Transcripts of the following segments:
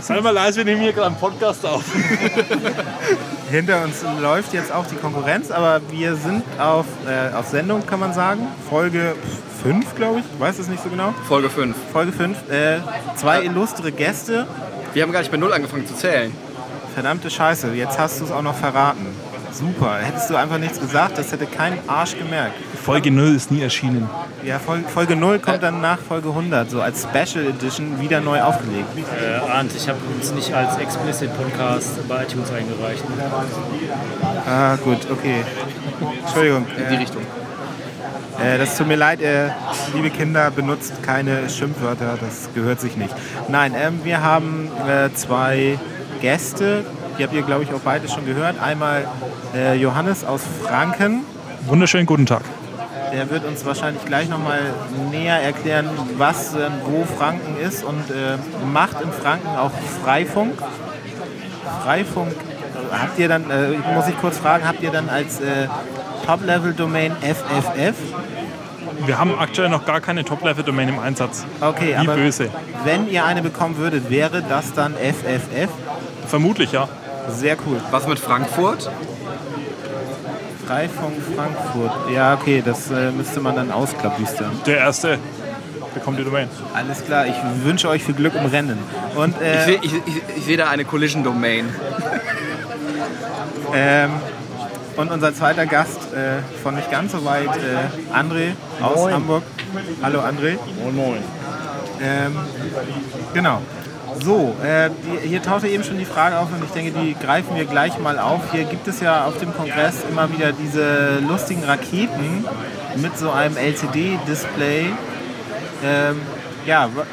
Sei mal leise, wir nehmen hier gerade einen Podcast auf. Hinter uns läuft jetzt auch die Konkurrenz, aber wir sind auf, äh, auf Sendung, kann man sagen. Folge 5, glaube ich. Weiß es nicht so genau. Folge 5. Folge 5. Äh, zwei illustre Gäste. Wir haben gar nicht bei Null angefangen zu zählen. Verdammte Scheiße, jetzt hast du es auch noch verraten. Super. Hättest du einfach nichts gesagt, das hätte kein Arsch gemerkt. Folge 0 ist nie erschienen. Ja, Folge, Folge 0 kommt dann nach Folge 100, so als Special Edition wieder neu aufgelegt. Äh, Arndt, ich habe uns nicht als Explicit Podcast bei iTunes eingereicht. Ah, gut, okay. Entschuldigung. In die Richtung. Äh, das tut mir leid, äh, liebe Kinder, benutzt keine Schimpfwörter, das gehört sich nicht. Nein, ähm, wir haben äh, zwei Gäste, die habt ihr, glaube ich, auch beide schon gehört. Einmal äh, Johannes aus Franken, Wunderschönen guten Tag. Der wird uns wahrscheinlich gleich nochmal näher erklären, was äh, wo Franken ist und äh, macht in Franken auch Freifunk. Freifunk, äh, habt ihr dann, äh, muss ich kurz fragen, habt ihr dann als äh, Top-Level-Domain FFF? Wir haben aktuell noch gar keine Top-Level-Domain im Einsatz. Okay, Wie aber böse. wenn ihr eine bekommen würdet, wäre das dann FFF? Vermutlich, ja. Sehr cool. Was mit Frankfurt? Freifunk Frankfurt. Ja, okay, das äh, müsste man dann ausklabüstern. Der Erste bekommt die Domain. Alles klar, ich wünsche euch viel Glück im Rennen. Und, Ich äh, sehe ich, ich, ich sehe da eine Collision-Domain. ähm, und unser zweiter Gast äh, von nicht ganz so weit, äh, André aus Hamburg. Hallo André. Moin, moin. Ähm, genau. So, äh, die, hier tauchte eben schon die Frage auf und ich denke, die greifen wir gleich mal auf. Hier gibt es ja auf dem Kongress immer wieder diese lustigen Raketen mit so einem LCD-Display. Ähm, ja, wa-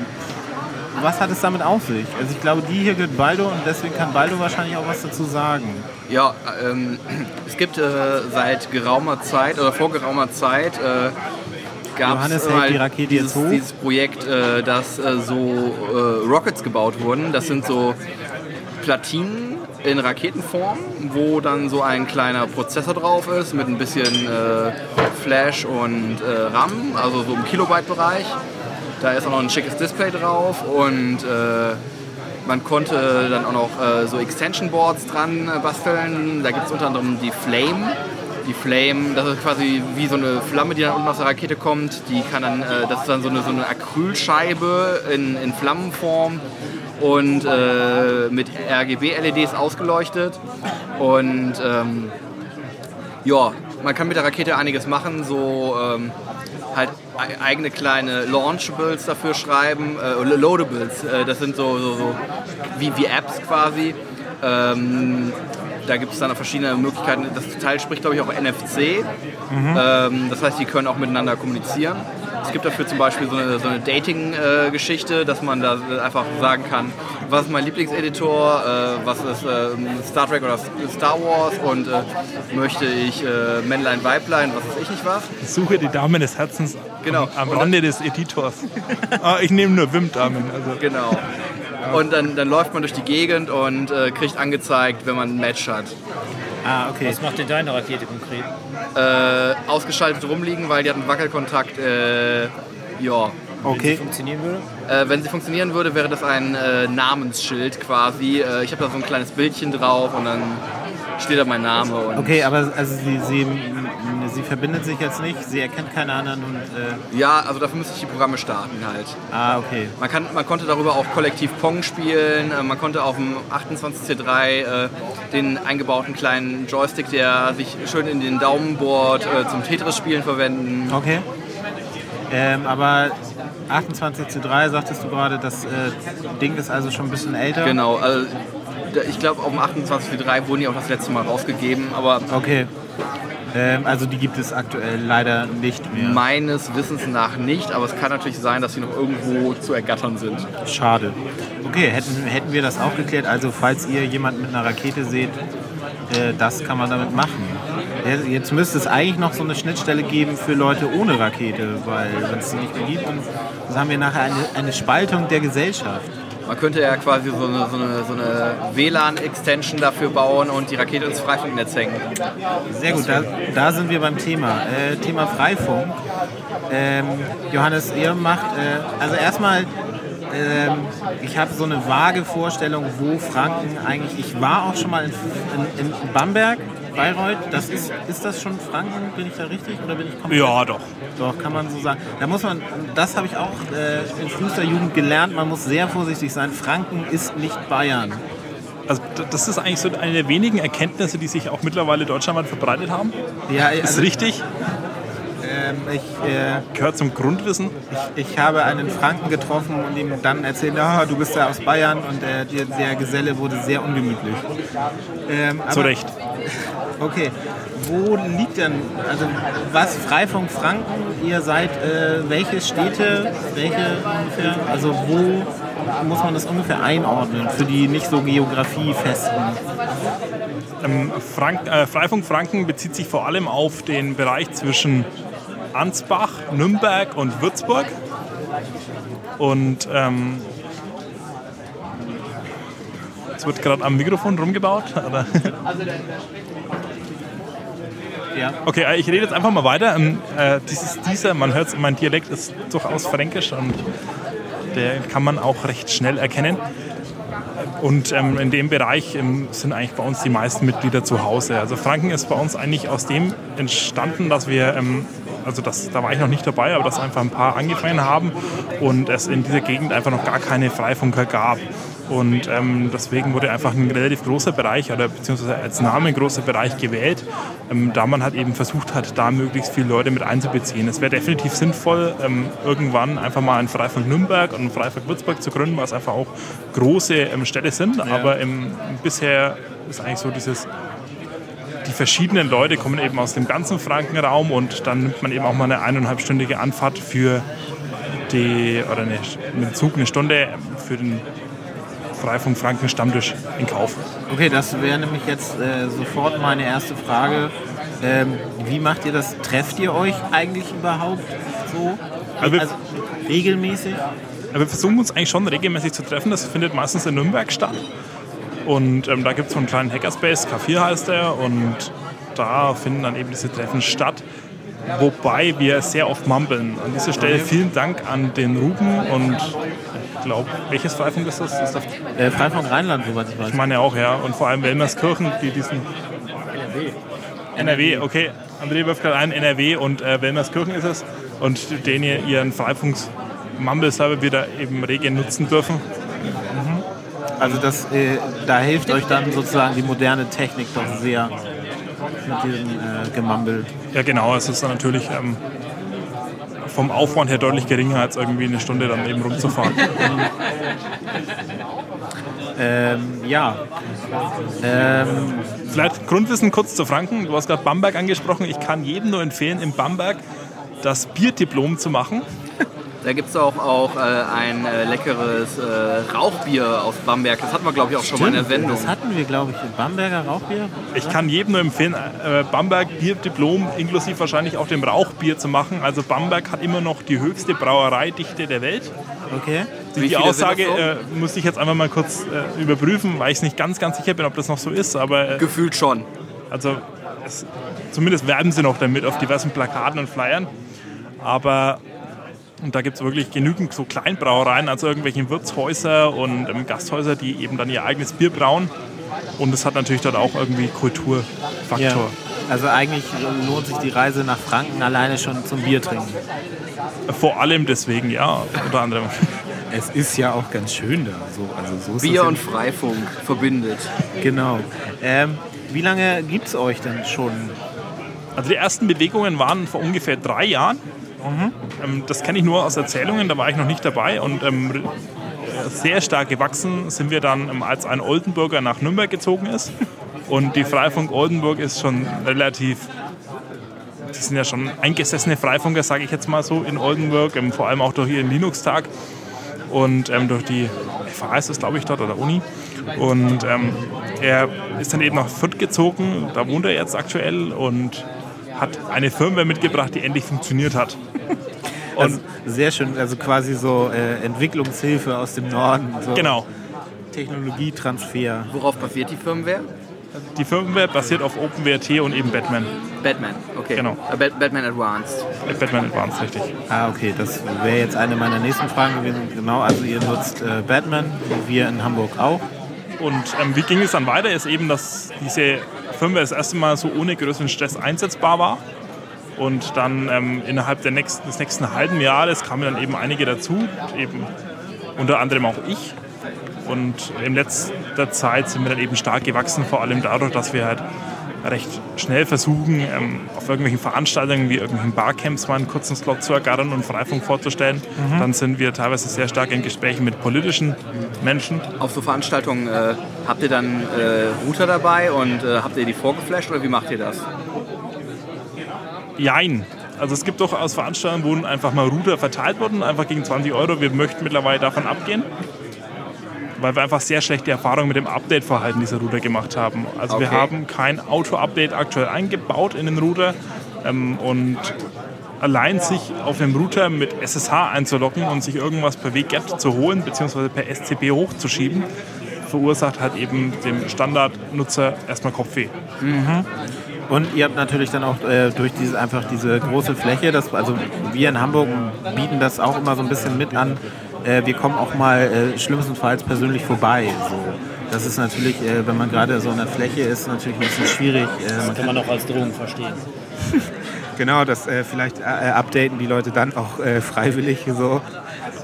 was hat es damit auf sich? Also ich glaube, die hier gehört Baldo und deswegen kann Baldo wahrscheinlich auch was dazu sagen. Ja, ähm, es gibt äh, seit geraumer Zeit oder vor geraumer Zeit äh, gab es Rakete dieses, dieses Projekt, äh, dass äh, so äh, Rockets gebaut wurden. Das sind so Platinen in Raketenform, wo dann so ein kleiner Prozessor drauf ist mit ein bisschen äh, Flash und äh, RAM, also so im Kilobyte-Bereich. Da ist auch noch ein schickes Display drauf und äh, man konnte dann auch noch so Extension Boards dran basteln. Da gibt es unter anderem die Flame. Die Flame, das ist quasi wie so eine Flamme, die dann unten aus der Rakete kommt. Die kann dann, äh, das ist dann so eine, so eine Acrylscheibe in, in Flammenform und äh, mit RGB-LEDs ausgeleuchtet. Und ähm, ja, man kann mit der Rakete einiges machen, so ähm, halt e- eigene kleine Launchables dafür schreiben, äh, Loadables, äh, das sind so, so, so wie, wie Apps quasi. Ähm, da gibt es dann verschiedene Möglichkeiten. Das Teil spricht, glaube ich, auch NFC. Ähm, das heißt, die können auch miteinander kommunizieren. Es gibt dafür zum Beispiel so eine, so eine Dating-Geschichte, dass man da einfach sagen kann, was ist mein Lieblingseditor, äh, was ist ähm, Star Trek oder Star Wars und äh, möchte ich äh, Männlein, Weiblein, was weiß ich nicht was. Suche die Dame des Herzens Genau. am, am Rande des Editors. ah, ich nehme nur Wim-Damen. Also. Genau. Und dann, dann läuft man durch die Gegend und äh, kriegt angezeigt, wenn man ein Match hat. Ah, okay. Was macht denn deine Rakete konkret? Äh, ausgeschaltet rumliegen, weil die hat einen Wackelkontakt. Äh, ja. Okay. Funktionieren würde? Äh, wenn sie funktionieren würde, wäre das ein äh, Namensschild quasi. Äh, ich habe da so ein kleines Bildchen drauf und dann steht da mein Name. Und Okay, aber also sie, sie, sie verbindet sich jetzt nicht, sie erkennt keine anderen und. Äh, Ja, also dafür müsste ich die Programme starten halt. ah, okay. Man, kann, man konnte darüber auch kollektiv Pong spielen. Äh, Man konnte auf dem 28C3 äh, den eingebauten kleinen Joystick, der sich schön in den Daumen bohrt, äh, zum Tetris-Spielen verwenden. Okay. Ähm, aber 28 zu 3 sagtest du gerade, das äh, Ding ist also schon ein bisschen älter. Genau, also ich glaube auf dem 28C3 wurden die auch das letzte Mal rausgegeben, aber Okay. Ähm, also die gibt es aktuell leider nicht mehr. meines Wissens nach nicht. Aber es kann natürlich sein, dass sie noch irgendwo zu ergattern sind. Schade. Okay, hätten, hätten wir das auch geklärt. Also falls ihr jemanden mit einer Rakete seht, äh, das kann man damit machen. Jetzt müsste es eigentlich noch so eine Schnittstelle geben für Leute ohne Rakete, weil wenn es die nicht mehr gibt, dann dann haben wir nachher eine, eine Spaltung der Gesellschaft. Man könnte ja quasi so eine, so eine, so eine WLAN-Extension dafür bauen und die Rakete ins Freifunknetz hängen. Sehr gut, da, da sind wir beim Thema. Äh, Thema Freifunk. Ähm, Johannes, ihr macht, äh, also erstmal ähm, ich habe so eine vage Vorstellung, wo Franken eigentlich. Ich war auch schon mal in, in, in Bamberg, Bayreuth. Das ist, ist das schon Franken? Bin ich da richtig oder bin ich komplett? Ja, doch. Doch, kann man so sagen. Da muss man, das habe ich auch äh, in frühester Jugend gelernt, man muss sehr vorsichtig sein. Franken ist nicht Bayern. Also das ist eigentlich so eine der wenigen Erkenntnisse, die sich auch mittlerweile deutschlandweit verbreitet haben. Ja, Ist also, richtig, ähm, ich, äh, gehört zum Grundwissen. ich, ich habe einen Franken getroffen und ihm dann erzählt, ah, du bist ja aus Bayern und äh, der, der Geselle wurde sehr ungemütlich. Ähm, Zu aber- Recht. Okay, wo liegt denn, also was Freifunk Franken, ihr seid, äh, welche Städte, welche ungefähr, also wo muss man das ungefähr einordnen für die nicht so geografiefesten? Ähm, Frank, äh, Freifunk Franken bezieht sich vor allem auf den Bereich zwischen Ansbach, Nürnberg und Würzburg. Und ähm, es wird gerade am Mikrofon rumgebaut. Oder? Ja. Okay, äh, ich rede jetzt einfach mal weiter. Ähm, äh, dieses, dieser, man hört mein Dialekt ist durchaus fränkisch und der kann man auch recht schnell erkennen. Und ähm, in dem Bereich ähm, sind eigentlich bei uns die meisten Mitglieder zu Hause. Also Franken ist bei uns eigentlich aus dem entstanden, dass wir, ähm, also das, da war ich noch nicht dabei, aber dass einfach ein paar angefangen haben und es in dieser Gegend einfach noch gar keine Freifunker gab. Und ähm, deswegen wurde einfach ein relativ großer Bereich oder beziehungsweise als Name ein großer Bereich gewählt, ähm, da man halt eben versucht hat, da möglichst viele Leute mit einzubeziehen. Es wäre definitiv sinnvoll, ähm, irgendwann einfach mal ein Freifunk Nürnberg und ein Freifunk Würzburg zu gründen, was einfach auch große ähm, Städte sind. Aber im, bisher ist eigentlich so dieses die verschiedenen Leute kommen eben aus dem ganzen Frankenraum und dann nimmt man eben auch mal eine eineinhalbstündige Anfahrt für die, oder eine, mit dem Zug eine Stunde für den Freifunk Franken Stammtisch in Kauf. Okay, das wäre nämlich jetzt äh, sofort meine erste Frage. Ähm, wie macht ihr das? Trefft ihr euch eigentlich überhaupt so? Also Also regelmäßig? Wir versuchen uns eigentlich schon regelmäßig zu treffen. Das findet meistens in Nürnberg statt. Und ähm, da gibt es so einen kleinen Hackerspace, K4 heißt der, und da finden dann eben diese Treffen statt. Wobei wir sehr oft mumbeln. An dieser Stelle vielen Dank an den Ruben und ich glaube, welches Freifunk ist das? ist das Äh, Freifunk Rheinland, soweit ich weiß. ich meine auch, ja. Und vor allem Wilmerskirchen, die diesen. NRW, okay. André wirft gerade ein, NRW und äh, Wilmerskirchen ist es. Und den ihr ihren Freifunks Mumble-Server wieder eben rege nutzen dürfen. Also das, äh, da hilft euch dann sozusagen die moderne Technik doch sehr mit diesem äh, Gemampel. Ja, genau. Es ist dann natürlich ähm, vom Aufwand her deutlich geringer, als irgendwie eine Stunde dann eben rumzufahren. Ähm, ja. Ähm, Vielleicht Grundwissen kurz zu Franken. Du hast gerade Bamberg angesprochen. Ich kann jedem nur empfehlen, in Bamberg das Bierdiplom zu machen. Da gibt es auch, auch äh, ein äh, leckeres äh, Rauchbier aus Bamberg. Das hatten wir, glaube ich, auch schon mal in der Sendung. das hatten wir, glaube ich, in Bamberger Rauchbier. Ich kann jedem nur empfehlen, äh, Bamberg Bierdiplom inklusive wahrscheinlich auch dem Rauchbier zu machen. Also Bamberg hat immer noch die höchste Brauereidichte der Welt. Okay. Die, die Aussage das äh, muss ich jetzt einfach mal kurz äh, überprüfen, weil ich es nicht ganz, ganz sicher bin, ob das noch so ist. Aber äh, Gefühlt schon. also es, zumindest werben sie noch damit auf diversen Plakaten und Flyern. Aber und da gibt es wirklich genügend so Kleinbrauereien, also irgendwelche Wirtshäuser und ähm, Gasthäuser, die eben dann ihr eigenes Bier brauen. Und es hat natürlich dort auch irgendwie Kulturfaktor. Ja. Also eigentlich lohnt sich die Reise nach Franken alleine schon zum Bier trinken. Vor allem deswegen, ja, unter anderem. Es ist ja auch ganz schön da. So, also so ist Bier und Freifunk verbindet. Genau. Ähm, wie lange gibt es euch denn schon? Also die ersten Bewegungen waren vor ungefähr drei Jahren. Ähm, das kenne ich nur aus Erzählungen, da war ich noch nicht dabei. Und ähm, äh, sehr stark gewachsen sind wir dann, ähm, als ein Oldenburger nach Nürnberg gezogen ist. Und die Freifunk Oldenburg ist schon relativ, die sind ja schon eingesessene Freifunker, sage ich jetzt mal so, in Oldenburg, ähm, vor allem auch durch ihren Linux-Tag und ähm, durch die FH ist es, glaube ich, dort oder Uni. Und ähm, er ist dann eben nach Fürth gezogen, da wohnt er jetzt aktuell und hat eine Firmware mitgebracht, die endlich funktioniert hat. Also, sehr schön, also quasi so äh, Entwicklungshilfe aus dem Norden. So Genau. Technologietransfer. Worauf basiert die Firmware? Die Firmware basiert auf OpenWrt und eben Batman. Batman, okay. Genau. Äh, Bat Batman Advanced. Äh, Batman Advanced, richtig. Ah, okay, das wäre jetzt eine meiner nächsten Fragen gewesen. Genau, also ihr nutzt äh, Batman, wir in Hamburg auch. Und ähm, wie ging es dann weiter? Ist eben, dass diese Firmware das erste Mal so ohne größeren Stress einsetzbar war. Und dann ähm, innerhalb nächsten, des nächsten halben Jahres kamen dann eben einige dazu, eben unter anderem auch ich. Und in letzter Zeit sind wir dann eben stark gewachsen, vor allem dadurch, dass wir halt recht schnell versuchen, ähm, auf irgendwelchen Veranstaltungen wie irgendwelchen Barcamps mal einen kurzen Slot zu ergattern und Freifunk vorzustellen. Dann sind wir teilweise sehr stark in Gesprächen mit politischen Menschen. Auf so Veranstaltungen äh, habt ihr dann äh, Router dabei und äh, habt ihr die vorgeflasht oder wie macht ihr das? Jein. Also es gibt durchaus Veranstaltungen, wo einfach mal Router verteilt wurden, einfach gegen 20 Euro. Wir möchten mittlerweile davon abgehen, weil wir einfach sehr schlechte Erfahrungen mit dem Update-Verhalten dieser Router gemacht haben. Also wir Okay. haben kein Auto-Update aktuell eingebaut in den Router ähm, und allein sich auf dem Router mit SSH einzuloggen und sich irgendwas per WGET zu holen bzw. per SCP hochzuschieben, verursacht halt eben dem Standardnutzer erstmal Kopfweh. Und ihr habt natürlich dann auch äh, durch diese, einfach diese große Fläche, das, also wir in Hamburg bieten das auch immer so ein bisschen mit an. Äh, wir kommen auch mal äh, schlimmstenfalls persönlich vorbei. So. Das ist natürlich, äh, wenn man gerade so in der Fläche ist, natürlich ein bisschen schwierig. Äh, man Kann man auch als Drohung verstehen. Genau, das äh, vielleicht äh, updaten die Leute dann auch äh, freiwillig so.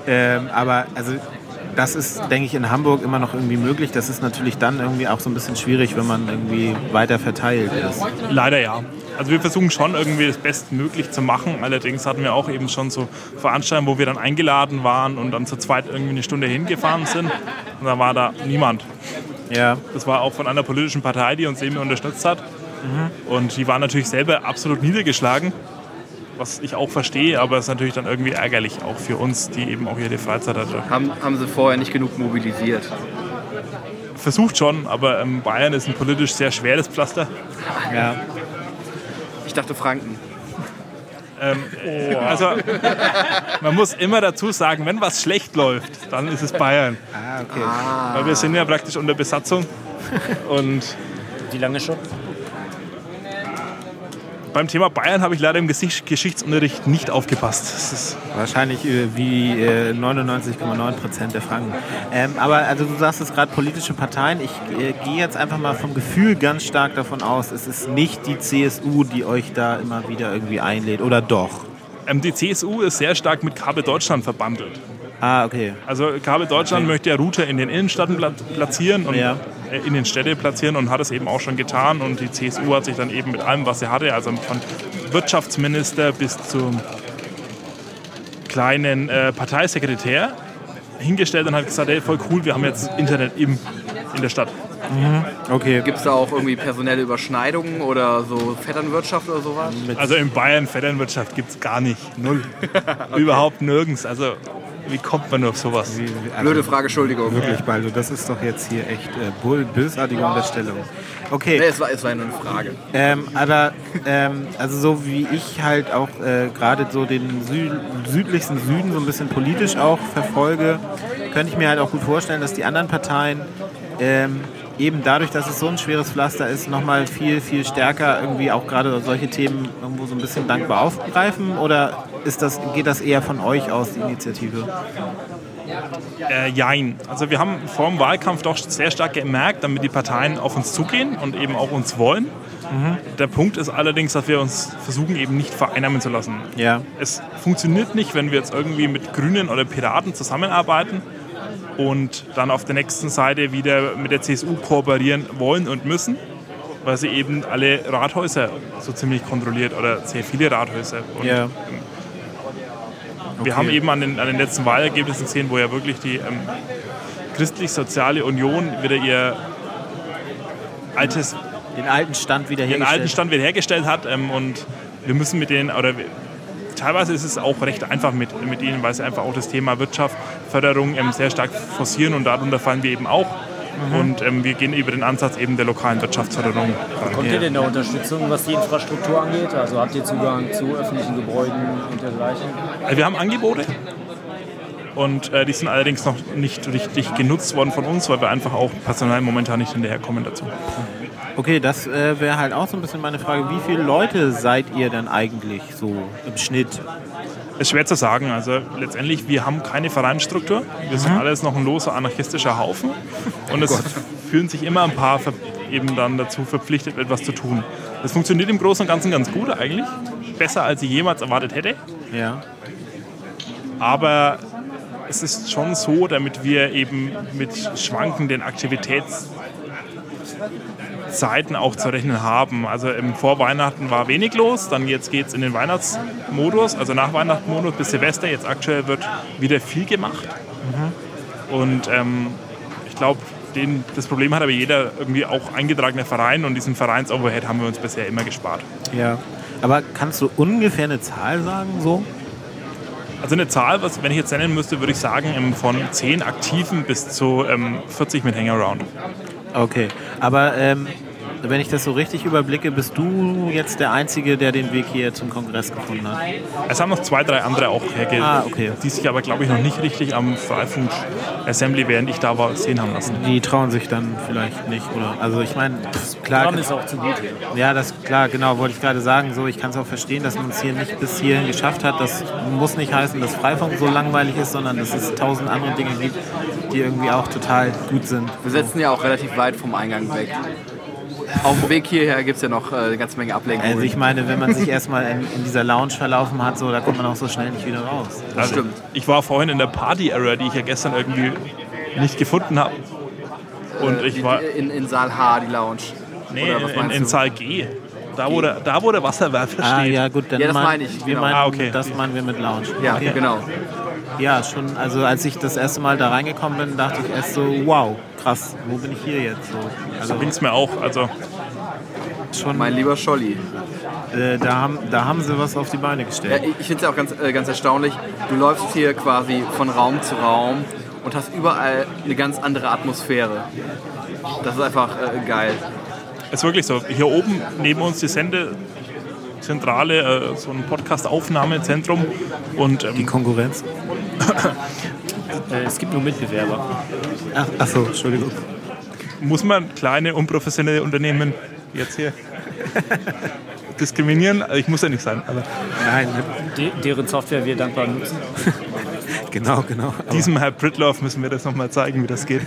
Ähm, aber also das ist, denke ich, in Hamburg immer noch irgendwie möglich. Das ist natürlich dann irgendwie auch so ein bisschen schwierig, wenn man irgendwie weiter verteilt ist. Leider ja. Also wir versuchen schon irgendwie das Bestmöglich zu machen. Allerdings hatten wir auch eben schon so Veranstaltungen, wo wir dann eingeladen waren und dann zu zweit irgendwie eine Stunde hingefahren sind. Und da war da niemand. Ja, Das war auch von einer politischen Partei, die uns eben unterstützt hat. Und die waren natürlich selber absolut niedergeschlagen, was ich auch verstehe, aber es ist natürlich dann irgendwie ärgerlich, auch für uns, die eben auch ihre Freizeit hatte. Haben, haben sie vorher nicht genug mobilisiert? Versucht schon, aber ähm, Bayern ist ein politisch sehr schweres Pflaster. ja. Ich dachte Franken. Also man muss immer dazu sagen, wenn was schlecht läuft, dann ist es Bayern. Ah, okay. Weil wir sind ja praktisch unter Besatzung. Und Wie lange schon? Beim Thema Bayern habe ich leider im Gesicht- Geschichtsunterricht nicht aufgepasst. Das ist Wahrscheinlich äh, wie äh, 99,9 Prozent der Franken. Ähm, aber also du sagst es gerade politische Parteien. Ich äh, gehe jetzt einfach mal vom Gefühl ganz stark davon aus, es ist nicht die CSU, die euch da immer wieder irgendwie einlädt. Oder doch? ähm, die CSU ist sehr stark mit Kabel Deutschland verbandelt. Ah, okay. Also Kabel Deutschland möchte ja Router in den Innenstädten pla- platzieren und Ja. äh, in den Städten platzieren und hat es eben auch schon getan. Und die CSU hat sich dann eben mit allem, was sie hatte, also von Wirtschaftsminister bis zum kleinen äh, Parteisekretär, hingestellt und hat gesagt, hey, voll cool, wir haben jetzt Internet im, in der Stadt. Okay. Gibt es da auch irgendwie personelle Überschneidungen oder so Vetternwirtschaft oder sowas? Also in Bayern Vetternwirtschaft gibt es gar nicht. Null. Überhaupt nirgends. Also wie kommt man nur auf sowas? Blöde Frage, Entschuldigung. Wirklich, Baldo, das ist doch jetzt hier echt äh, bull- bösartige Unterstellung. Okay. Nee, es war, es war ja nur eine Frage. Ähm, aber ähm, also so wie ich halt auch äh, gerade so den Sü südlichsten Süden so ein bisschen politisch auch verfolge, könnte ich mir halt auch gut vorstellen, dass die anderen Parteien ähm, eben dadurch, dass es so ein schweres Pflaster ist, nochmal viel, viel stärker irgendwie auch gerade solche Themen irgendwo so ein bisschen dankbar aufgreifen? Oder ist das, geht das eher von euch aus, die Initiative? Äh, jein. Also wir haben vor dem Wahlkampf doch sehr stark gemerkt, damit die Parteien auf uns zugehen und eben auch uns wollen. Der Punkt ist allerdings, dass wir uns versuchen eben nicht vereinnahmen zu lassen. Ja. Es funktioniert nicht, wenn wir jetzt irgendwie mit Grünen oder Piraten zusammenarbeiten und dann auf der nächsten Seite wieder mit der CSU kooperieren wollen und müssen, weil sie eben alle Rathäuser so ziemlich kontrolliert oder sehr viele Rathäuser. Und Ja. Wir haben eben an den, an den letzten Wahlergebnissen gesehen, wo ja wirklich die ähm, christlich-soziale Union wieder ihr altes Den alten Stand wieder ihren alten Stand wiederhergestellt hat ähm, und wir müssen mit denen, oder teilweise ist es auch recht einfach mit, mit ihnen, weil sie einfach auch das Thema Wirtschaft, Förderung ähm, sehr stark forcieren und darunter fallen wir eben auch. Und ähm, wir gehen über den Ansatz eben der lokalen Wirtschaftsförderung. Bekommt ihr denn da Unterstützung, was die Infrastruktur angeht? Also habt ihr Zugang zu öffentlichen Gebäuden und dergleichen? Also wir haben Angebote Und äh, die sind allerdings noch nicht richtig genutzt worden von uns, weil wir einfach auch personell momentan nicht hinterherkommen dazu. Okay, das äh, wäre halt auch so ein bisschen meine Frage. Wie viele Leute seid ihr denn eigentlich so im Schnitt? Ist schwer zu sagen. Also letztendlich, wir haben keine Vereinsstruktur. Wir sind alles noch ein loser anarchistischer Haufen. Und es fühlen sich immer ein paar eben dann dazu verpflichtet, etwas zu tun. Das funktioniert im Großen und Ganzen ganz gut eigentlich. Besser, als ich jemals erwartet hätte. Ja. Aber es ist schon so, damit wir eben mit schwankenden Aktivitätszeiten auch zu rechnen haben. Also im Vorweihnachten war wenig los, dann jetzt geht es in den Weihnachtsmodus, also nach Weihnachtsmodus bis Silvester. Jetzt aktuell wird wieder viel gemacht. Und ähm, ich glaube, das Problem hat aber jeder irgendwie auch eingetragener Verein und diesen Vereins-Overhead haben wir uns bisher immer gespart. Ja. Aber kannst du ungefähr eine Zahl sagen so? Also eine Zahl, was, wenn ich jetzt nennen müsste, würde ich sagen, von 10 Aktiven bis zu ähm, 40 mit Hangaround. Okay. Aber ähm, wenn ich das so richtig überblicke, bist du jetzt der Einzige, der den Weg hier zum Kongress gefunden hat. Es haben noch zwei, drei andere auch hergegeben, Ah, okay. die sich aber, glaube ich, noch nicht richtig am Freifunk Assembly, während ich da war, sehen haben lassen. Die trauen sich dann vielleicht nicht, oder? Also ich meine, klar. Programm ist auch zu gut hier. Ja, das klar, genau, wollte ich gerade sagen. So, ich kann es auch verstehen, dass man es hier nicht bis hierhin geschafft hat. Das muss nicht heißen, dass Freifunk so langweilig ist, sondern dass es tausend andere Dinge gibt, die irgendwie auch total gut sind. Wir sitzen ja auch relativ weit vom Eingang weg. Auf dem Weg hierher gibt es ja noch äh, eine ganze Menge Ablenkungen. Also ich meine, wenn man sich erstmal in, in dieser Lounge verlaufen hat, so, da kommt man auch so schnell nicht wieder raus. Also, stimmt. Ich war vorhin in der Party-Area, die ich ja gestern irgendwie nicht gefunden habe. Und Äh, ich war in, in Saal H, die Lounge. nee, Oder was in, in? Saal G. Da wo, der, da, wo der Wasserwerfer Ah, steht. ja, gut, dann Ja, das mein- meine ich, Wir genau. meinen, Ah, okay. das meinen wir mit Lounge. Ja, Okay. genau. Ja, schon, also als ich das erste Mal da reingekommen bin, dachte ich erst so, wow, krass, wo bin ich hier jetzt so? So Also ging es mir auch. Also schon, Mein lieber Scholli. äh, da, haben, da haben sie was auf die Beine Ja, gestellt. ich ich finde es ja auch ganz, äh, ganz erstaunlich. Du läufst hier quasi von Raum zu Raum und hast überall eine ganz andere Atmosphäre. Das ist einfach äh, geil. ist wirklich so. Hier oben neben uns die Sendezentrale, äh, so ein Podcast-Aufnahmezentrum. Und Die ähm, Konkurrenz? Äh, es gibt nur Mitbewerber. Ach, ach so, Entschuldigung. muss man kleine, unprofessionelle Unternehmen jetzt hier diskriminieren? Ich muss ja nicht sein, aber Nein, De deren Software wir dankbar nutzen. genau, genau. Diesem Herr Britloff müssen wir das nochmal zeigen, wie das geht.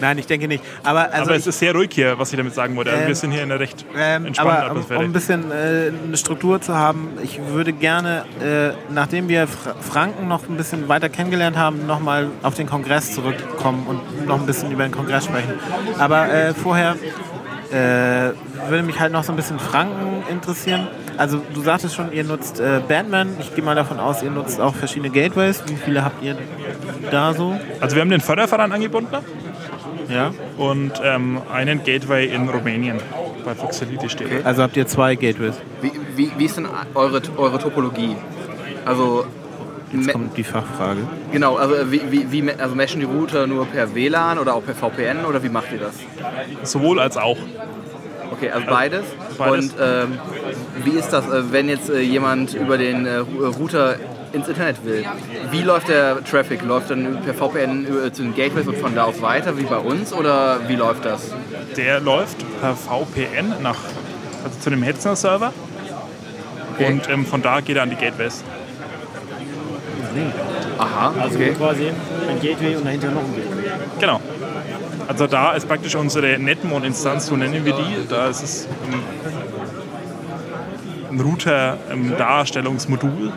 Nein, ich denke nicht. Aber, also aber ich, es ist sehr ruhig hier, was ich damit sagen wollte. Also Ähm, wir sind hier in einer recht Ähm, entspannten aber um, um Atmosphäre. ein bisschen äh, eine Struktur zu haben, ich würde gerne, äh, nachdem wir Fra Franken noch ein bisschen weiter kennengelernt haben, nochmal auf den Kongress zurückkommen und noch ein bisschen über den Kongress sprechen. Aber äh, vorher äh, würde mich halt noch so ein bisschen Franken interessieren. Also du sagtest schon, ihr nutzt äh, Bandman. Ich gehe mal davon aus, ihr nutzt auch verschiedene Gateways. Wie viele habt ihr da so? Also wir haben den Förderverein angebunden Ja. und ähm, einen Gateway in Rumänien bei Foxality steht. Also habt ihr zwei Gateways. Wie, wie, wie ist denn eure, eure Topologie? Also, me- Kommt die Fachfrage. genau, also, äh, wie, wie, wie, also meshen die Router nur per WLAN oder auch per VPN oder wie macht ihr das? Sowohl als auch. Okay, also beides. Beides. Und ähm, wie ist das, äh, wenn jetzt äh, jemand über den Router ins Internet will? Wie läuft der Traffic? Läuft dann per VPN zu den Gateways und von da aus weiter wie bei uns oder wie läuft das? Der läuft per VPN nach, also zu dem Hetzner-Server Okay. und ähm, von da geht er an die Gateways. Aha, Also okay. quasi ein Gateway und dahinter noch ein Gateway. Genau. Also da ist praktisch unsere Netmon-Instanz, so nennen wir die. Da ist es ein, Router-Darstellungsmodul,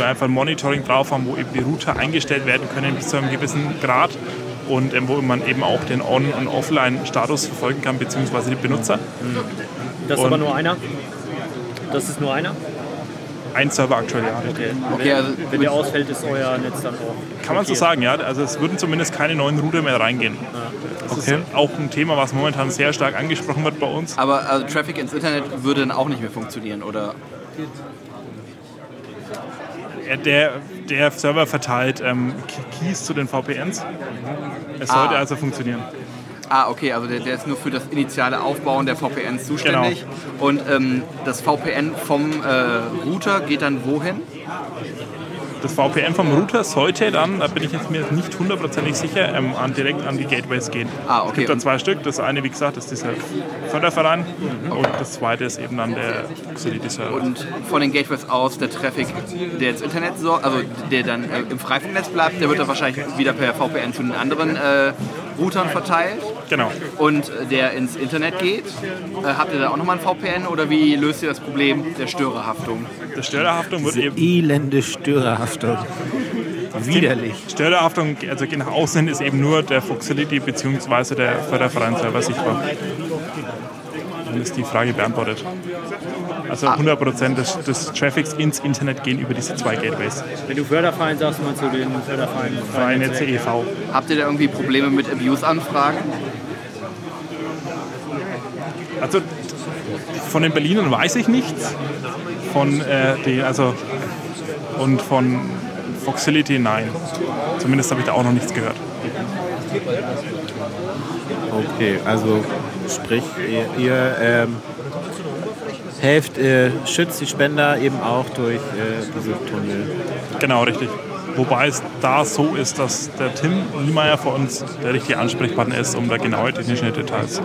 wir einfach ein Monitoring drauf haben, wo eben die Router eingestellt werden können bis zu einem gewissen Grad und ähm, wo man eben auch den On- und Offline-Status verfolgen kann, beziehungsweise die Benutzer. Das ist Und- aber nur einer. Das ist nur einer. Ein Server aktuell, ja. Okay. Okay, wenn, also wenn der ausfällt, ist euer Netz dann auch. Kann man so sagen, ja. Also es würden zumindest keine neuen Router mehr reingehen. Das Okay. ist auch ein Thema, was momentan sehr stark angesprochen wird bei uns. Aber also Traffic ins Internet würde dann auch nicht mehr funktionieren, oder? Ja, Der, der Server verteilt ähm, Key- Keys zu den VPNs. Es Ah. sollte also funktionieren. Ah, okay, also der, der ist nur für das initiale Aufbauen der VPNs zuständig. Und ähm, das VPN vom äh, Router geht dann wohin? Das VPN vom Router sollte dann, da bin ich jetzt mir nicht hundertprozentig sicher, ähm, an, direkt an die Gateways gehen. Ah, okay. Es gibt da zwei Stück. Das eine, wie gesagt, ist dieser Förderverein und das zweite ist eben dann der Solidity-Server. Und von den Gateways aus der Traffic, der ins Internet so, also der dann äh, im Freifunknetz bleibt, der wird dann wahrscheinlich wieder per VPN zu den anderen äh, Routern verteilt. Genau. Und äh, der ins Internet geht. Äh, habt ihr da auch nochmal ein VPN oder wie löst ihr das Problem der Störerhaftung? Die Störerhaftung wird Diese eben. elende Störerhaftung. Widerlich. Störerhaftung, also nach außen ist eben nur der Fuxility bzw. der Förderverein-Server sichtbar. Dann ist die Frage beantwortet. Also 100% des, des Traffics ins Internet gehen über diese zwei Gateways. Wenn du Förderverein sagst, meinst du den Förderverein Freie Netze e.V. Habt ihr da irgendwie Probleme mit Abuse-Anfragen? Also von den Berlinern weiß ich nichts. Von äh, die, also und von Foxility nein. Zumindest habe ich da auch noch nichts gehört. Okay, also sprich, ihr, ihr ähm, helft, äh, schützt die Spender eben auch durch äh, diese Tunnel. Genau, richtig. Wobei es da so ist, dass der Tim Niemeyer für uns der richtige Ansprechpartner ist, um da genaue technische Details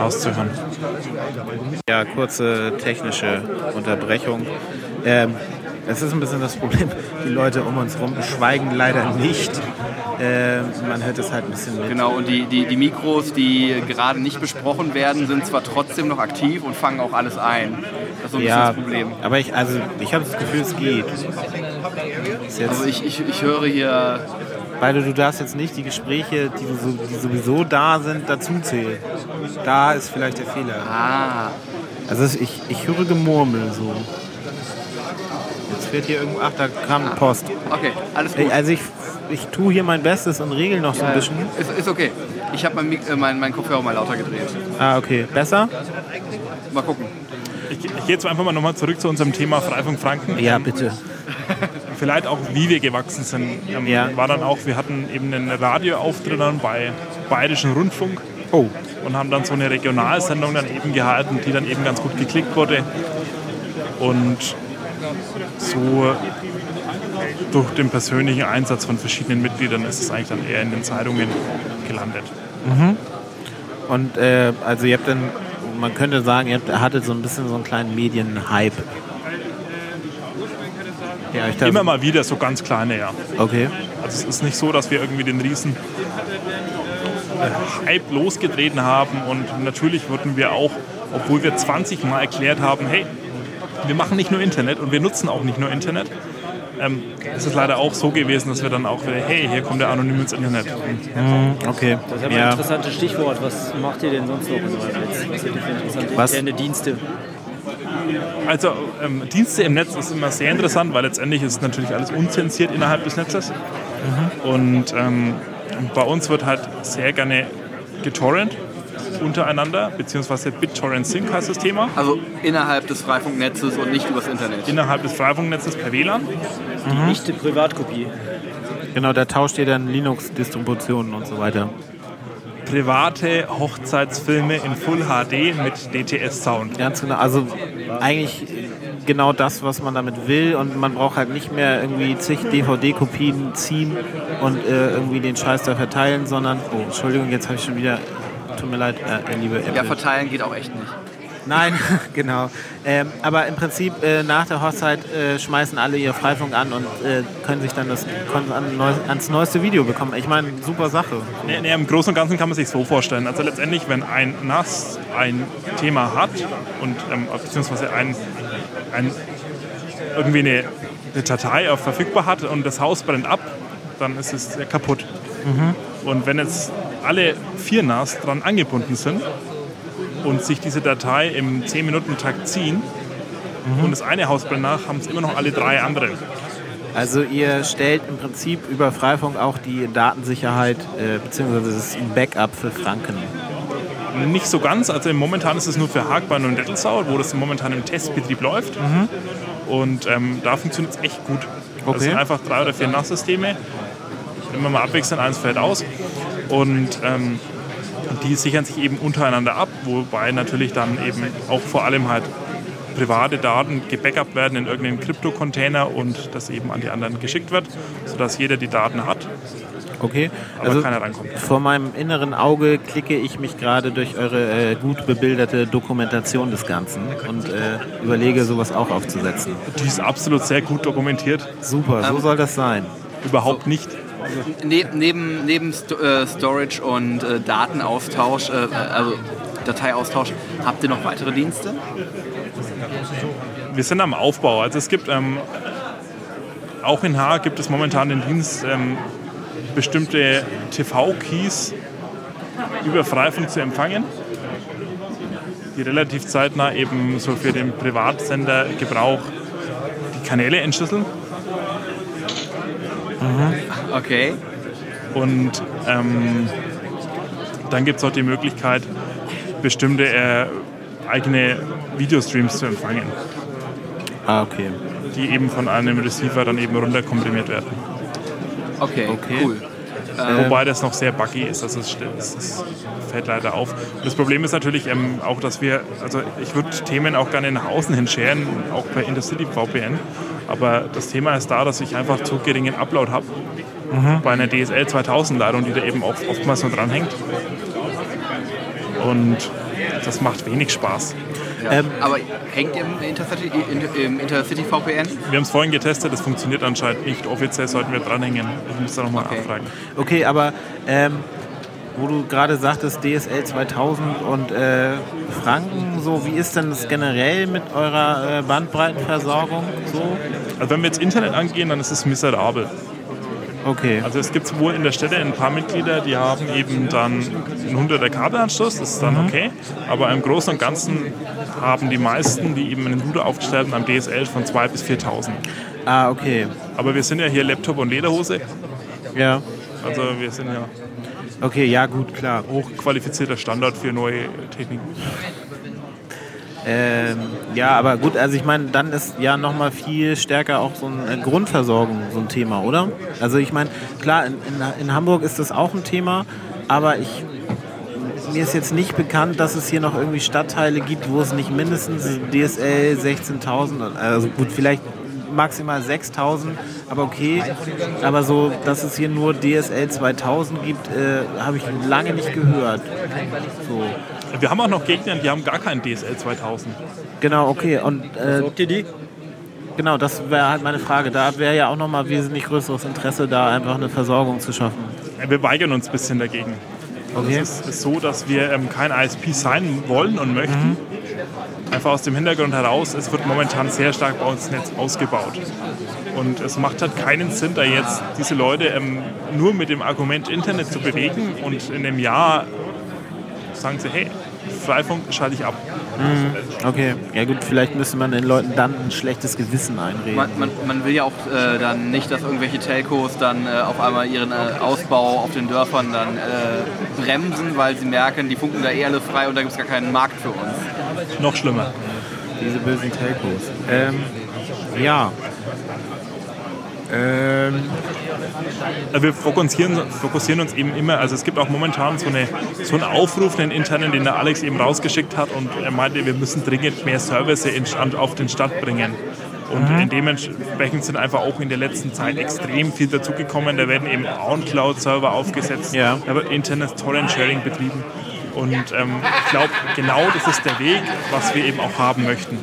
auszuhören. Ja, kurze technische Unterbrechung. Ähm, es ist ein bisschen das Problem, die Leute um uns herum schweigen leider nicht. Ähm, man hört es halt ein bisschen mit. Genau, und die, die, die Mikros, die gerade nicht besprochen werden, sind zwar trotzdem noch aktiv und fangen auch alles ein. Das ist so ein Ja, bisschen das Problem. aber ich, also, ich habe das Gefühl, es geht. Also ich, ich, ich höre hier, weil du, du darfst jetzt nicht die Gespräche, die, so, die sowieso da sind, dazuzählen. Da ist vielleicht der Fehler. ah, Also ich, ich höre Gemurmel so. Jetzt wird hier irgendwo. Ach, da kam Post. okay, alles gut. Also ich, ich tue hier mein Bestes und regel noch so ein bisschen. Ist, ist okay. Ich habe mein, Mik- äh, mein, mein Kopfhörer mal lauter gedreht. Ah, okay. Besser? Mal gucken. Ich, ich gehe jetzt einfach mal nochmal zurück zu unserem Thema Freifunk Franken. Ja, bitte. Vielleicht auch, wie wir gewachsen sind. Ähm, Ja. War dann auch, wir hatten eben einen Radioauftritt dann bei Bayerischen Rundfunk Oh. und haben dann so eine Regionalsendung dann eben gehalten, die dann eben ganz gut geklickt wurde. Und so durch den persönlichen Einsatz von verschiedenen Mitgliedern ist es eigentlich dann eher in den Zeitungen gelandet. Und äh, also ihr habt dann, man könnte sagen, ihr habt, hattet so ein bisschen so einen kleinen Medienhype. Ja, Immer mal wieder so ganz kleine, ja. Okay. Also es ist nicht so, dass wir irgendwie den riesen äh, Hype losgetreten haben und natürlich wurden wir auch, obwohl wir 20 Mal erklärt haben, hey, wir machen nicht nur Internet und wir nutzen auch nicht nur Internet. Ähm, es ist leider auch so gewesen, dass wir dann auch wieder, hey, hier kommt der anonym ins Internet. Okay. Das ist aber ein Ja. interessantes Stichwort. Was macht ihr denn sonst noch in eurem Netz? Was sind die für interessante Was? interne Dienste? Also ähm, Dienste im Netz ist immer sehr interessant, weil letztendlich ist natürlich alles unzensiert innerhalb des Netzes. Und ähm, bei uns wird halt sehr gerne getorrent untereinander, beziehungsweise BitTorrent Sync heißt das Thema. Also innerhalb des Freifunknetzes und nicht übers Internet. Innerhalb des Freifunknetzes per WLAN. Die echte Privatkopie. Genau, da tauscht ihr dann Linux-Distributionen und so weiter. Private Hochzeitsfilme in Full HD mit DTS-Sound. Ganz genau. Also eigentlich genau das, was man damit will und man braucht halt nicht mehr irgendwie zig DVD-Kopien ziehen und äh, irgendwie den Scheiß da verteilen, sondern, oh, Entschuldigung, jetzt habe ich schon wieder, tut mir leid, äh, liebe Apple. Ja, verteilen geht auch echt nicht. Nein, genau. Ähm, aber im Prinzip äh, nach der Hochzeit äh, schmeißen alle ihr Freifunk an und äh, können sich dann das an, neu, ans neueste Video bekommen. Ich meine, super Sache. Nee, nee, Im Großen und Ganzen kann man sich so vorstellen. Also letztendlich, wenn ein NAS ein Thema hat und ähm, beziehungsweise ein, ein, irgendwie eine, eine Datei auch verfügbar hat und das Haus brennt ab, dann ist es kaputt. Und wenn jetzt alle vier NAS dran angebunden sind und sich diese Datei im 10-Minuten-Takt ziehen und das eine Haus brennt nach, haben es immer noch alle drei andere. Also ihr stellt im Prinzip über Freifunk auch die Datensicherheit äh, beziehungsweise das Backup für Franken. Nicht so ganz. Also momentan ist es nur für Hagbahn und Dettelsau, wo das momentan im Testbetrieb läuft. Und ähm, da funktioniert es echt gut. Das Okay. sind einfach drei oder vier NAS-Systeme. Immer mal abwechselnd, eins fällt aus. Und ähm, die sichern sich eben untereinander ab, wobei natürlich dann eben auch vor allem halt private Daten gebackupt werden in irgendeinen Krypto-Container und das eben an die anderen geschickt wird, sodass jeder die Daten hat, Okay, aber also keiner rankommt. vor meinem inneren Auge klicke ich mich gerade durch eure äh, gut bebilderte Dokumentation des Ganzen und äh, überlege, sowas auch aufzusetzen. Die ist absolut sehr gut dokumentiert. Super, so soll das sein. Überhaupt nicht. Ne neben neben Sto äh, Storage und äh, Datenaustausch, äh, also Dateiaustausch, habt ihr noch weitere Dienste? Wir sind am Aufbau. Also es gibt ähm, auch in Haar gibt es momentan den Dienst, ähm, bestimmte TV-Keys über Freifunk zu empfangen, die relativ zeitnah eben so für den Privatsender Gebrauch die Kanäle entschlüsseln. Okay. Und ähm, dann gibt es auch die Möglichkeit, bestimmte äh, eigene Videostreams zu empfangen, Ah, okay. die eben von einem Receiver dann eben runterkomprimiert werden. Okay, Okay. cool. Wobei das noch sehr buggy ist, also es, es, es fällt leider auf. Und das Problem ist natürlich ähm, auch, dass wir, also ich würde Themen auch gerne nach außen hin scheren, auch per Intercity VPN, aber das Thema ist da, dass ich einfach zu geringen Upload habe bei einer DSL 2000 Leitung, die da eben auch oftmals nur dranhängt. Und das macht wenig Spaß. Ja. Aber hängt ihr im Intercity, in, im Intercity VPN? Wir haben es vorhin getestet, das funktioniert anscheinend nicht. Offiziell sollten wir dranhängen. Ich muss da nochmal Okay. nachfragen. Okay, aber ähm, wo du gerade sagtest, DSL 2000 und äh, Franken, so wie ist denn das generell mit eurer äh, Bandbreitenversorgung? So? Also wenn wir jetzt Internet angehen, dann ist es miserabel. Okay. Also es gibt wohl in der Städte ein paar Mitglieder, die haben eben dann einen 100er Kabelanschluss, das ist dann okay. Aber im Großen und Ganzen haben die meisten, die eben einen Router aufgestellt haben, am DSL von 2.000 bis 4.000. Ah, okay. Aber wir sind ja hier Laptop und Lederhose, Ja. also wir sind ja Okay, ja gut, klar. hochqualifizierter Standard für neue Techniken. Ähm, ja, aber gut, also ich meine, dann ist ja nochmal viel stärker auch so eine Grundversorgung so ein Thema, oder? Also ich meine, klar, in, in, in Hamburg ist das auch ein Thema, aber ich, mir ist jetzt nicht bekannt, dass es hier noch irgendwie Stadtteile gibt, wo es nicht mindestens DSL 16.000, also gut, vielleicht maximal 6.000, aber okay. Aber so, dass es hier nur DSL 2000 gibt, äh, habe ich lange nicht gehört. So. Wir haben auch noch Gegner, die haben gar keinen DSL 2000. Genau, okay. Und äh, ihr die? Genau, das wäre halt meine Frage. Da wäre ja auch nochmal wesentlich größeres Interesse, da einfach eine Versorgung zu schaffen. Wir weigern uns ein bisschen dagegen. Okay. Es ist so, dass wir ähm, kein ISP sein wollen und möchten. Einfach aus dem Hintergrund heraus, es wird momentan sehr stark bei uns das Netz ausgebaut. Und es macht halt keinen Sinn, da jetzt diese Leute ähm, nur mit dem Argument Internet zu bewegen und in einem Jahr sagen sie, hey, Freifunk schalte ich ab. Okay, ja gut, vielleicht müsste man den Leuten dann ein schlechtes Gewissen einreden. Man, man, man will ja auch äh, dann nicht, dass irgendwelche Telcos dann äh, auf einmal ihren äh, Ausbau auf den Dörfern dann äh, bremsen, weil sie merken, die funken da eh alles frei und da gibt es gar keinen Markt für uns. Noch schlimmer. Diese bösen Telcos. Ähm, ja. Ähm, Also wir fokussieren, fokussieren uns eben immer, also es gibt auch momentan so, eine, so einen Aufruf, einen internen, den der Alex eben rausgeschickt hat und er meinte, wir müssen dringend mehr Service in, auf den Start bringen. Und Mhm. in dementsprechend sind einfach auch in der letzten Zeit extrem viel dazugekommen. Da werden eben OnCloud-Server aufgesetzt, Ja. da wird internes Torrent-Sharing betrieben. Und ähm, ich glaube, genau das ist der Weg, was wir eben auch haben möchten.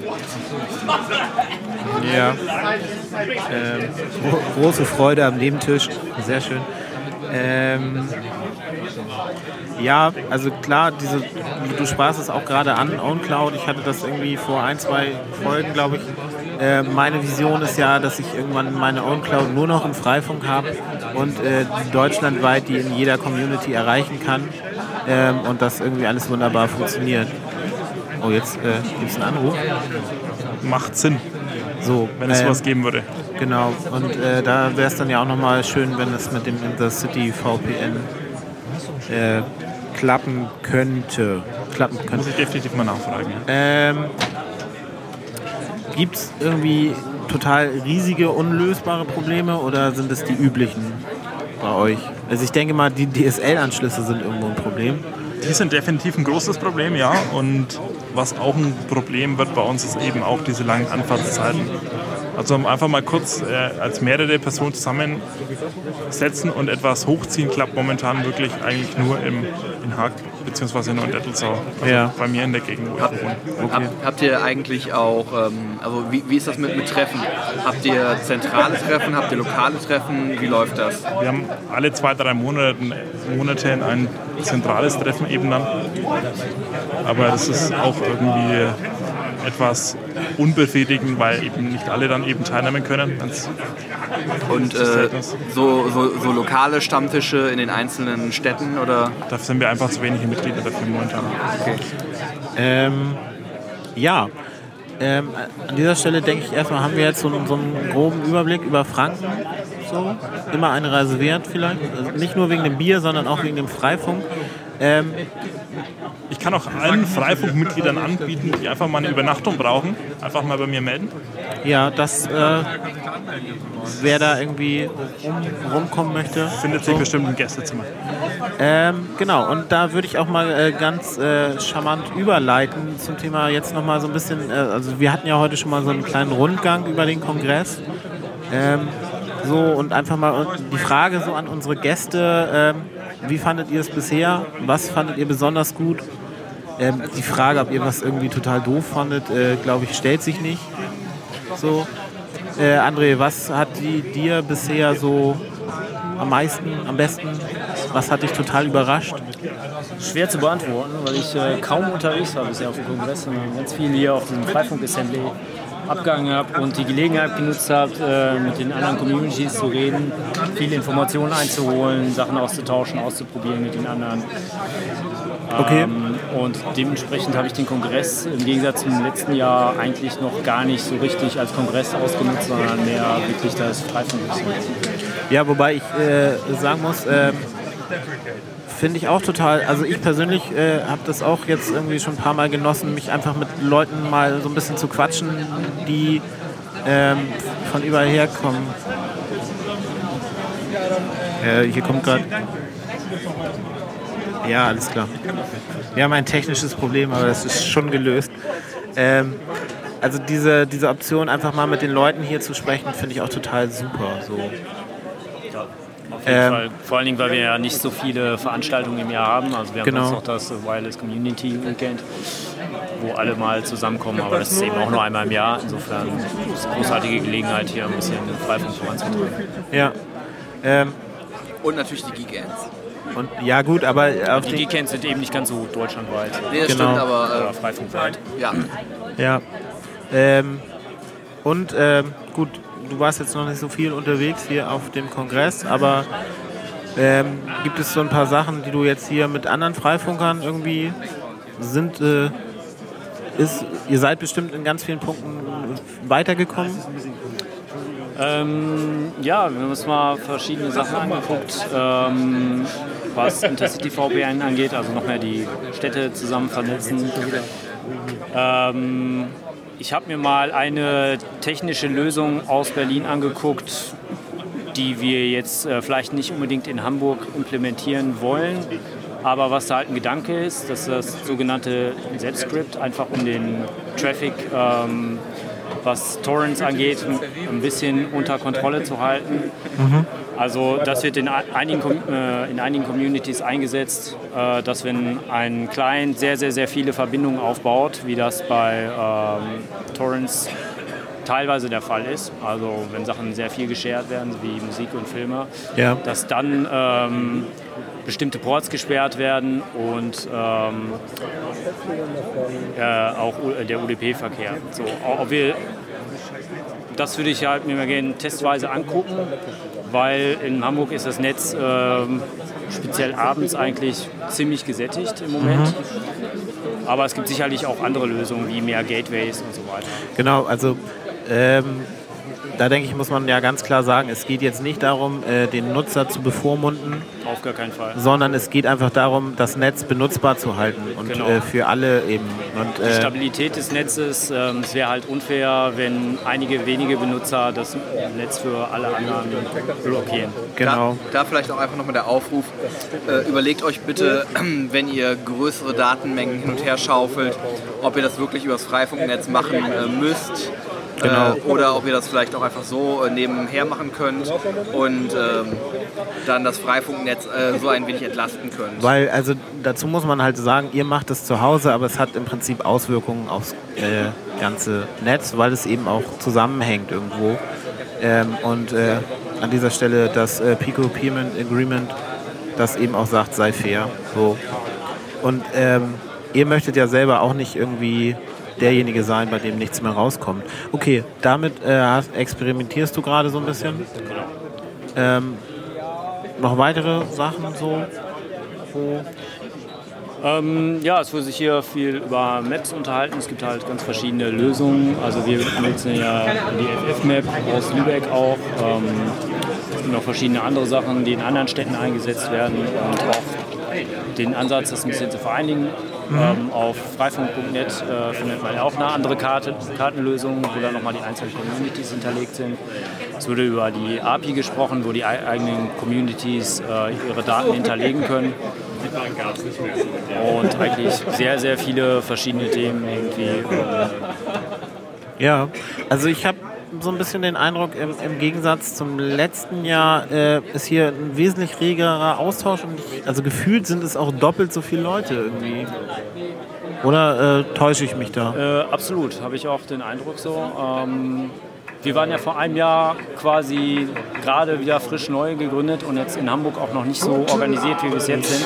ja. Ähm, gro große Freude am Nebentisch. Sehr schön. Ähm, ja, also klar, diese, du sprachst es auch gerade an, OwnCloud. Ich hatte das irgendwie vor ein, zwei Folgen, glaube ich. Äh, meine Vision ist ja, dass ich irgendwann meine OwnCloud nur noch im Freifunk habe und äh, deutschlandweit die in jeder Community erreichen kann ähm, und das irgendwie alles wunderbar funktioniert. Oh, jetzt äh, gibt es einen Anruf. Macht Sinn, So, wenn es ähm, sowas geben würde. Genau, und äh, da wäre es dann ja auch nochmal schön, wenn es mit dem Intercity VPN äh, klappen könnte. Klappen Muss könnte. ich definitiv mal nachfragen. ja. Ähm, Gibt es irgendwie total riesige, unlösbare Probleme oder sind es die üblichen bei euch? Also ich denke mal, die DSL-Anschlüsse sind irgendwo ein Problem. die sind definitiv ein großes Problem, ja. Und was auch ein Problem wird bei uns, ist eben auch diese langen Anfahrtszeiten. Also einfach mal kurz äh, als mehrere Personen zusammensetzen und etwas hochziehen klappt momentan wirklich eigentlich nur im, in Haag beziehungsweise nur in Dettelsau. Also Ja. bei mir in der Gegend, wo ich wohne. Hab, habt ihr eigentlich auch, ähm, also wie, wie ist das mit, mit Treffen? Habt ihr zentrale Treffen, habt ihr lokale Treffen? Wie läuft das? Wir haben alle zwei, drei Monate, Monate ein zentrales Treffen eben dann. Aber das ist auch irgendwie etwas unbefriedigend, weil eben nicht alle dann eben teilnehmen können. Und äh, so, so, so lokale Stammtische in den einzelnen Städten oder? Da sind wir einfach zu wenige Mitglieder dafür momentan. Ähm, ja, ähm, an dieser Stelle denke ich erstmal, haben wir jetzt so, einen- so einen groben Überblick über Franken. So. Immer eine Reise wert vielleicht. Also nicht nur wegen dem Bier, sondern auch wegen dem Freifunk. Ähm, Ich kann auch allen Freifunkmitgliedern anbieten, die einfach mal eine Übernachtung brauchen, einfach mal bei mir melden. ja, das, äh, wer da irgendwie rum, rumkommen möchte. Findet sich bestimmt im Gästezimmer. Ähm, genau, und da würde ich auch mal äh, ganz äh, charmant überleiten zum Thema jetzt nochmal so ein bisschen, äh, also wir hatten ja heute schon mal so einen kleinen Rundgang über den Kongress. Ähm, so und einfach mal die Frage so an unsere Gäste, ähm, wie fandet ihr es bisher? Was fandet ihr besonders gut? Ähm, die Frage, ob ihr was irgendwie total doof fandet, äh, glaube ich, stellt sich nicht. So. Äh, André, was hat die, dir bisher so am meisten, am besten, was hat dich total überrascht? Schwer zu beantworten, weil ich äh, kaum unterwegs war bisher auf dem Kongress, sondern ganz viel hier auf dem Freifunk-Assembly abgegangen habe und die Gelegenheit genutzt habe, äh, mit den anderen Communities zu reden, viele Informationen einzuholen, Sachen auszutauschen, auszuprobieren mit den anderen. Okay. Ähm, und dementsprechend habe ich den Kongress im Gegensatz zum letzten Jahr eigentlich noch gar nicht so richtig als Kongress ausgenutzt, sondern mehr wirklich das Freifunk. Ja, wobei ich äh, sagen muss, ähm, finde ich auch total, also ich persönlich äh, habe das auch jetzt irgendwie schon ein paar Mal genossen, mich einfach mit Leuten mal so ein bisschen zu quatschen, die ähm, von überall herkommen. Äh, hier kommt gerade. Ja, alles klar. Wir haben ein technisches Problem, aber das ist schon gelöst. Ähm, also diese, diese Option, einfach mal mit den Leuten hier zu sprechen, finde ich auch total super. So. Auf jeden Ähm, Fall. Vor allen Dingen, weil wir ja nicht so viele Veranstaltungen im Jahr haben. Also wir haben Genau. jetzt noch das Wireless Community Weekend, wo alle mal zusammenkommen, aber das ist eben auch nur einmal im Jahr. Insofern ist es eine großartige Gelegenheit, hier ein bisschen Freifunk voranzutreiben. Ja. Ähm, Und natürlich die Geek Ants. und ja gut, aber auf Die Geekends sind eben nicht ganz so deutschlandweit Nee, das Genau. stimmt, aber oder freifunkweit. äh, ja. ja. Ähm, und ähm, gut, du warst jetzt noch nicht so viel unterwegs hier auf dem Kongress, aber ähm, gibt es so ein paar Sachen, die du jetzt hier mit anderen Freifunkern irgendwie sind? Äh, ist, ihr seid bestimmt in ganz vielen Punkten weitergekommen. Ähm, ja, wir haben uns mal verschiedene Sachen angeguckt, ähm, was Intercity VPN angeht, also noch mehr die Städte zusammen vernetzen. Ähm, ich habe mir mal eine technische Lösung aus Berlin angeguckt, die wir jetzt äh, vielleicht nicht unbedingt in Hamburg implementieren wollen. Aber was da halt ein Gedanke ist, dass das sogenannte Z-Script einfach um den Traffic, ähm, was Torrents angeht, ein bisschen unter Kontrolle zu halten. Also das wird in einigen, äh, in einigen Communities eingesetzt, äh, dass wenn ein Client sehr, sehr, sehr viele Verbindungen aufbaut, wie das bei ähm, Torrents teilweise der Fall ist, also wenn Sachen sehr viel geshared werden, wie Musik und Filme, Ja. dass dann ähm, bestimmte Ports gesperrt werden und ähm, äh, auch der UDP-Verkehr. So, ob wir, das würde ich halt mir mal gerne testweise angucken, weil in Hamburg ist das Netz ähm, speziell abends eigentlich ziemlich gesättigt im Moment. Aber es gibt sicherlich auch andere Lösungen wie mehr Gateways und so weiter. Genau, also ähm, da denke ich, muss man ja ganz klar sagen, es geht jetzt nicht darum, äh, den Nutzer zu bevormunden, Auf gar keinen Fall. sondern es geht einfach darum, das Netz benutzbar zu halten und Genau. äh, für alle eben. Und, Die äh, Stabilität des Netzes, ähm, es wäre halt unfair, wenn einige wenige Benutzer das Netz für alle anderen blockieren. genau. Da, da vielleicht auch einfach nochmal der Aufruf, äh, überlegt euch bitte, wenn ihr größere Datenmengen hin und her schaufelt, ob ihr das wirklich übers Freifunknetz machen äh, müsst. Genau. Äh, oder ob ihr das vielleicht auch einfach so äh, nebenher machen könnt und ähm, dann das Freifunknetz äh, so ein wenig entlasten könnt. Weil, also dazu muss man halt sagen, ihr macht es zu Hause, aber es hat im Prinzip Auswirkungen aufs äh, ganze Netz, weil es eben auch zusammenhängt irgendwo. Ähm, und äh, an dieser Stelle das äh, Pico Payment Agreement, das eben auch sagt, sei fair. So. Und ähm, ihr möchtet ja selber auch nicht irgendwie derjenige sein, bei dem nichts mehr rauskommt. Okay, damit äh, experimentierst du gerade so ein bisschen. Ähm, noch weitere Sachen so? Wo Ähm, ja, es wurde sich hier viel über Maps unterhalten. Es gibt halt ganz verschiedene Lösungen. Also wir nutzen ja die FF-Map aus Lübeck auch. Ähm, es gibt noch verschiedene andere Sachen, die in anderen Städten eingesetzt werden und auch den Ansatz, das ein bisschen zu vereinigen. Ähm, auf freifunk.net äh, findet man auch eine andere Karte, Kartenlösung, wo dann nochmal die einzelnen Communities hinterlegt sind. Es wurde über die API gesprochen, wo die ei- eigenen Communities äh, ihre Daten hinterlegen können. Und eigentlich sehr, sehr viele verschiedene Themen irgendwie. Ja, also ich habe so ein bisschen den Eindruck, im, im Gegensatz zum letzten Jahr äh, ist hier ein wesentlich regerer Austausch und ich, also gefühlt sind es auch doppelt so viele Leute irgendwie. Oder äh, täusche ich mich da? Äh, absolut, habe ich auch den Eindruck so. Ähm, wir waren ja vor einem Jahr quasi gerade wieder frisch neu gegründet und jetzt in Hamburg auch noch nicht so organisiert, wie wir es jetzt sind.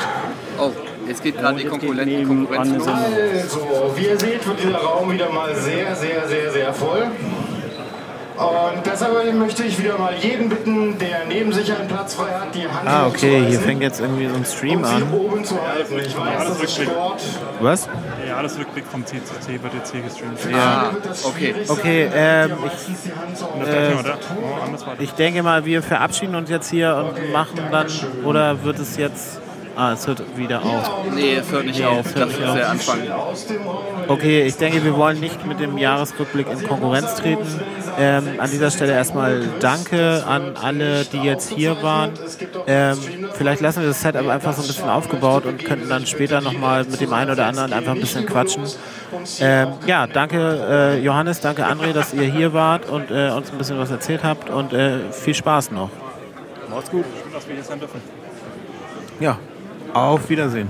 Oh, jetzt geht gerade die Konkurrenz, nebenan Konkurrenz los. Also, wie ihr seht, wird dieser Raum wieder mal sehr, sehr, sehr, sehr voll. Und deshalb möchte ich wieder mal jeden bitten, der neben sich einen Platz frei hat, die Hand Ah, okay, hier fängt jetzt irgendwie so ein Stream an. oben zu halten. Ich weiß, das ist Sport. Was? Der Jahresrückblick vom CCC wird jetzt hier gestreamt. Ah, das okay. Okay, ähm, ich- oder? Oh. Ich denke mal, wir verabschieden uns jetzt hier und machen dann, oder wird es jetzt, ah, es hört wieder auf. Nee, es hört nicht auf. es hört Das nicht ist auf. der Anfang. Okay, ich denke, wir wollen nicht mit dem Jahresrückblick in Konkurrenz treten. Ähm, an dieser Stelle erstmal danke an alle, die jetzt hier waren. Ähm, vielleicht lassen wir das Setup einfach so ein bisschen aufgebaut und könnten dann später nochmal mit dem einen oder anderen einfach ein bisschen quatschen. Ähm, ja, danke äh, Johannes, danke André, dass ihr hier wart und äh, uns ein bisschen was erzählt habt und äh, viel Spaß noch. Macht's gut. Schön, dass wir hier sein dürfen. Ja, auf Wiedersehen.